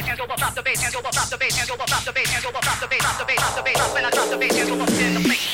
place. Drop the bass and go up. Drop the bass and go up. Drop the bass and go up. Drop the bass. Drop the bass. Drop the bass. Drop the bass. Drop when I drop the bass and go up in the place.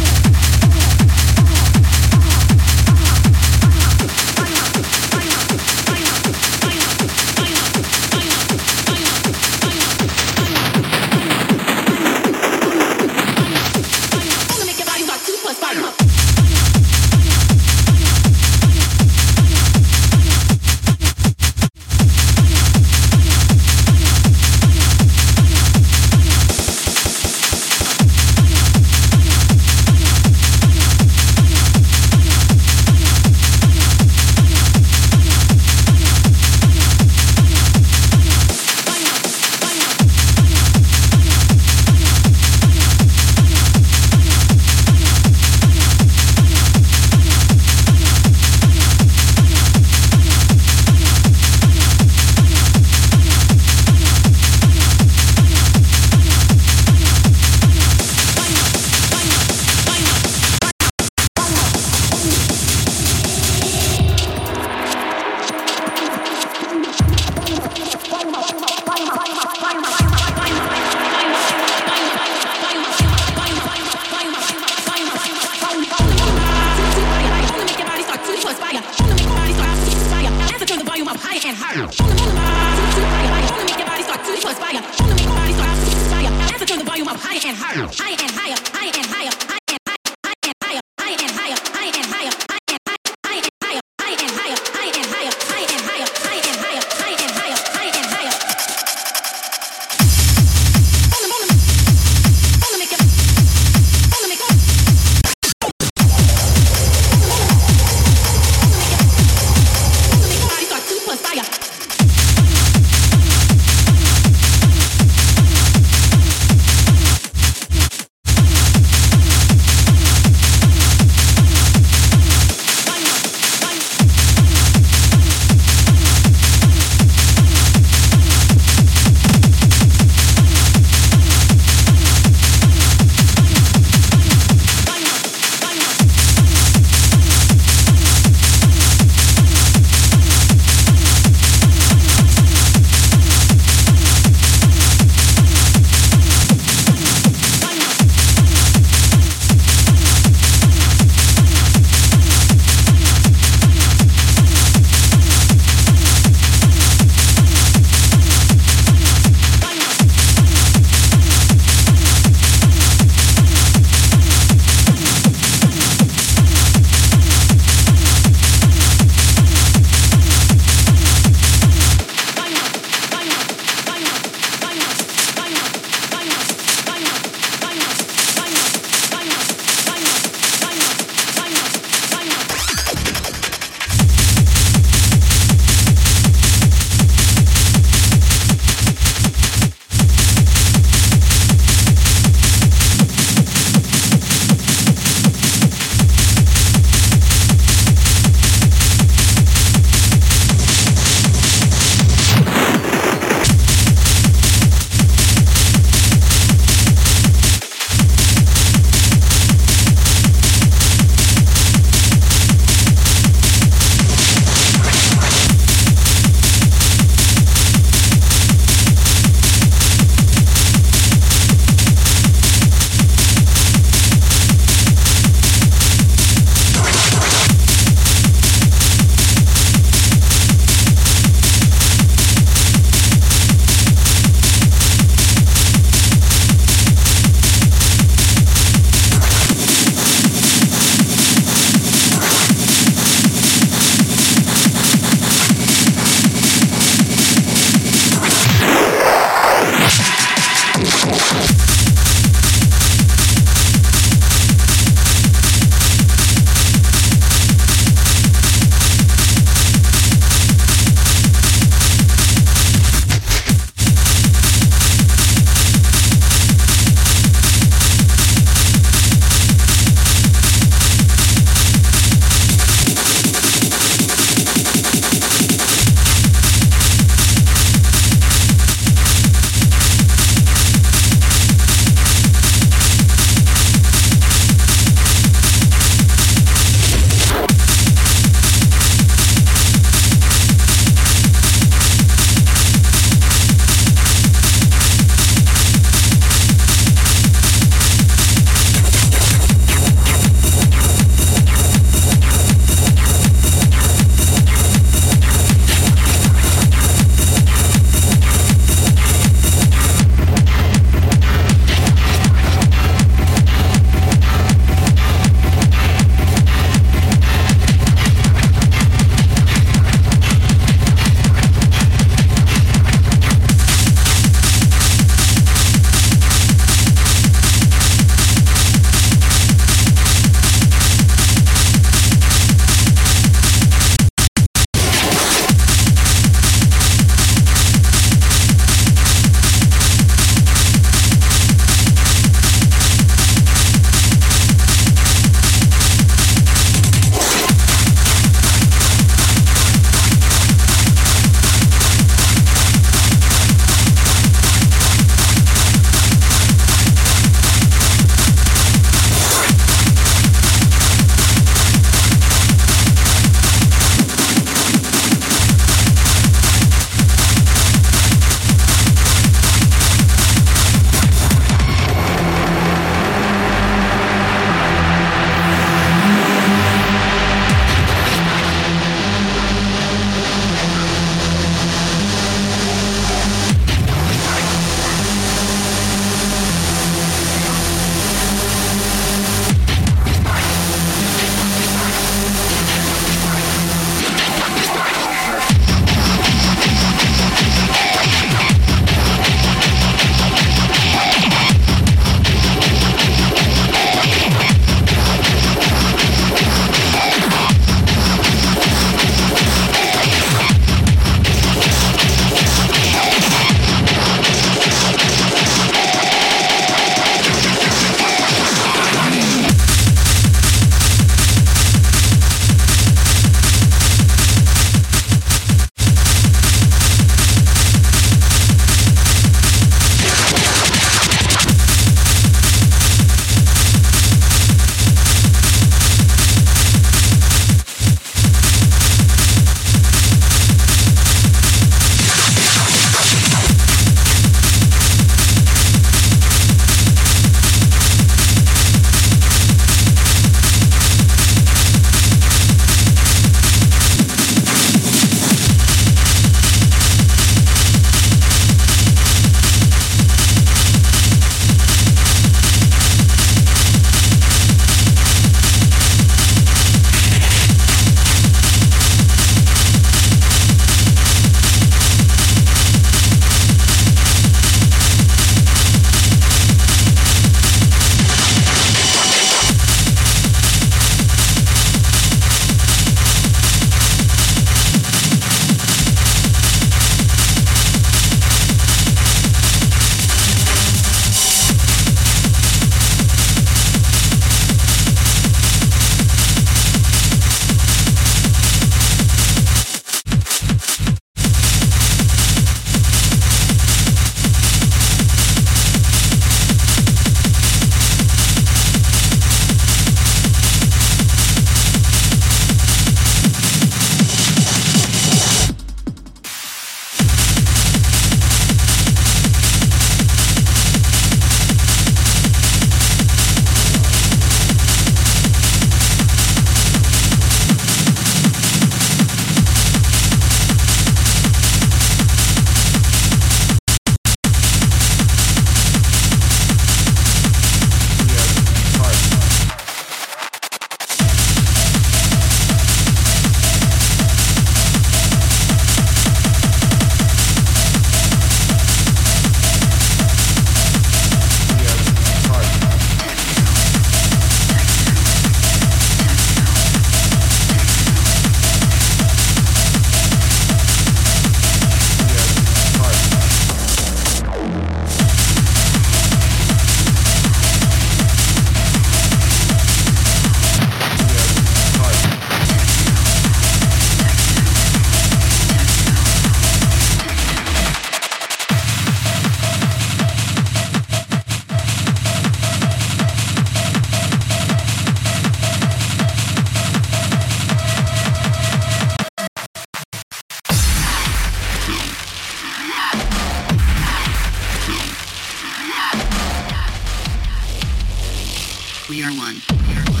We are one. We are one.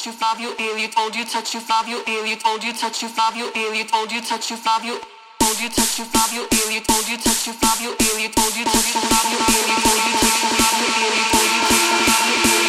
Told you, touch you, Fabio, Illy told you, touch you, Fabio, Illy told you, touch you, Fabio, Illy told you, touch you, Fabio. Told you, touch you, Fabio, Illy told you, touch you, Fabio, Illy told you, touch you, Fabio, Illy told you, touch you, Fabio, Illy told you, touch you, Fabio, Illy told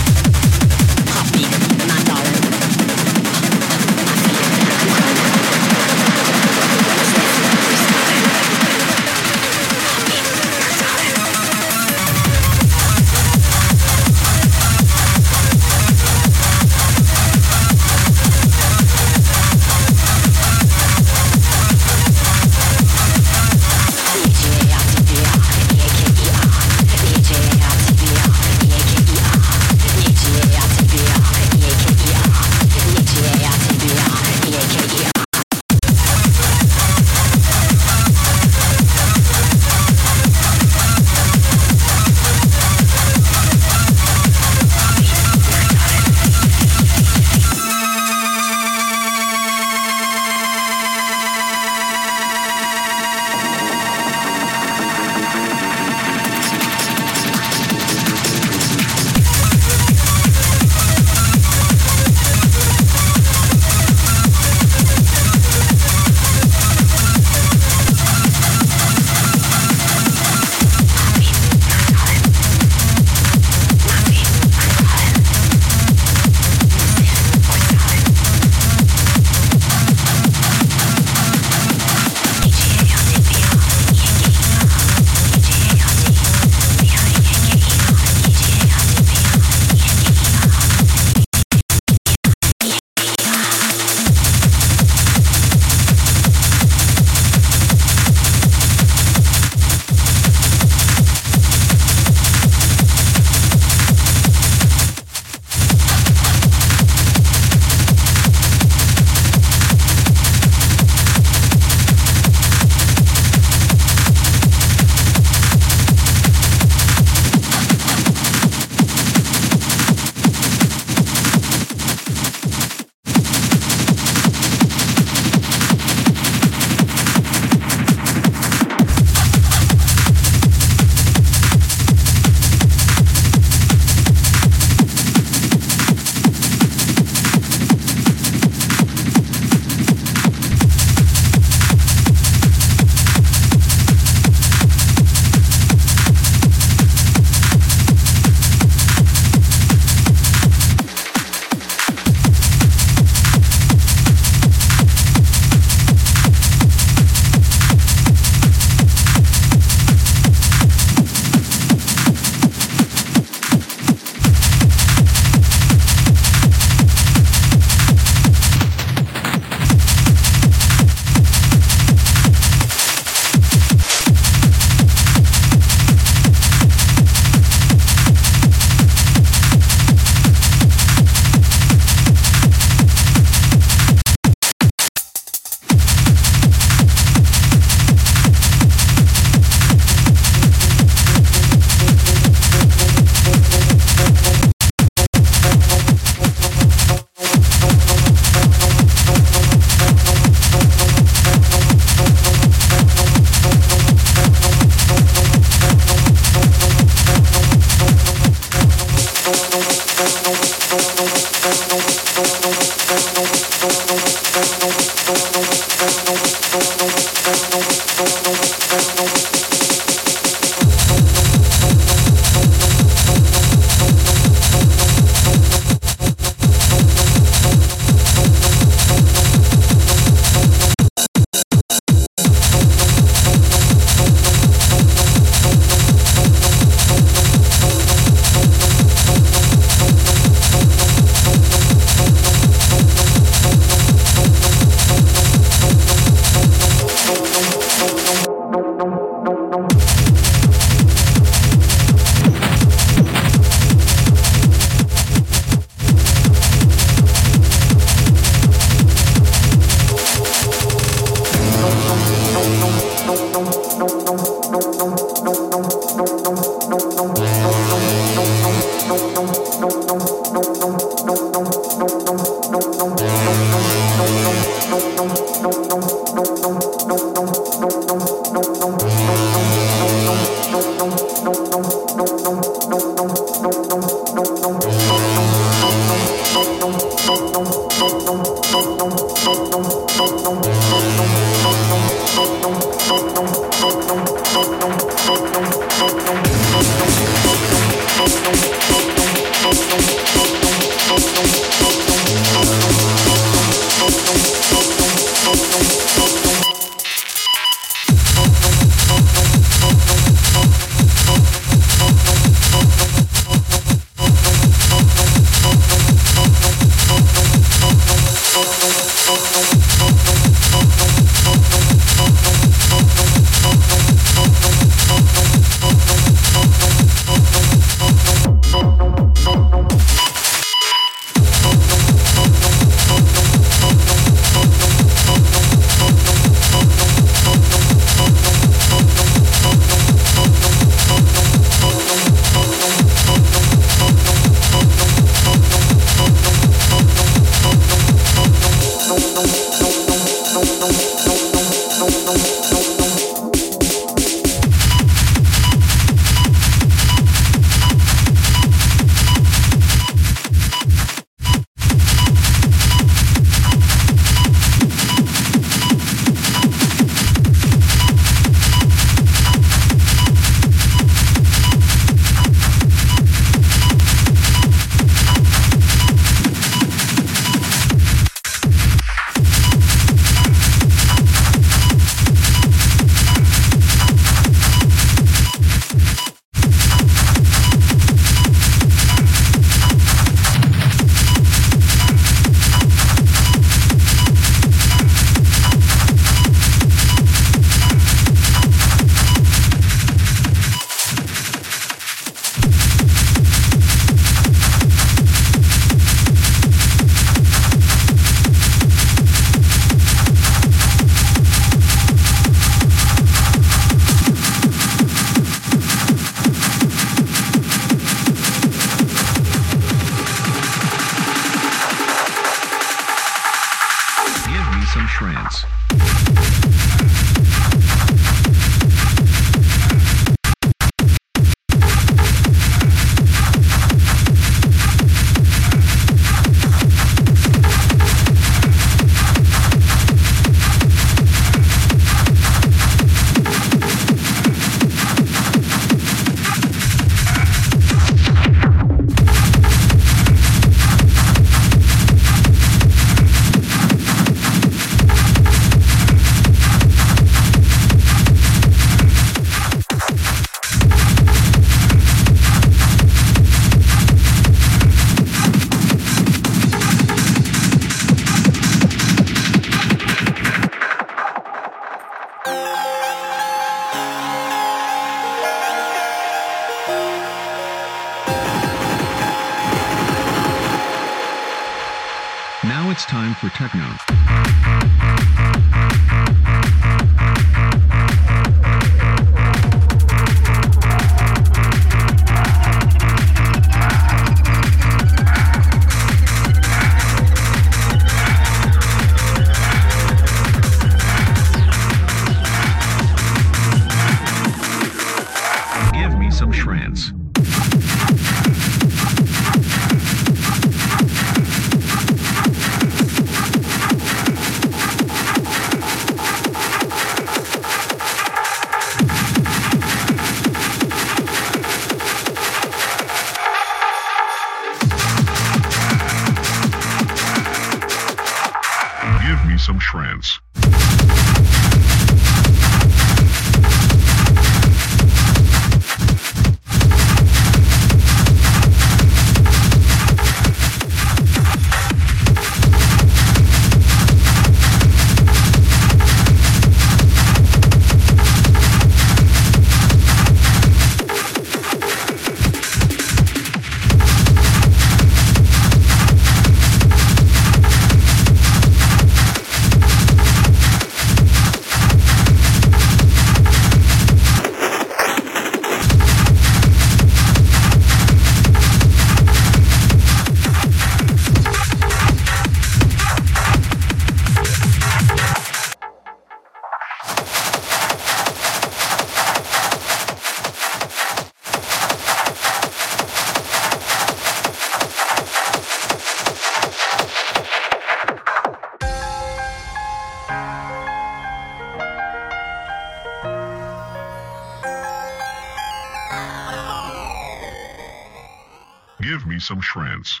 some shrance.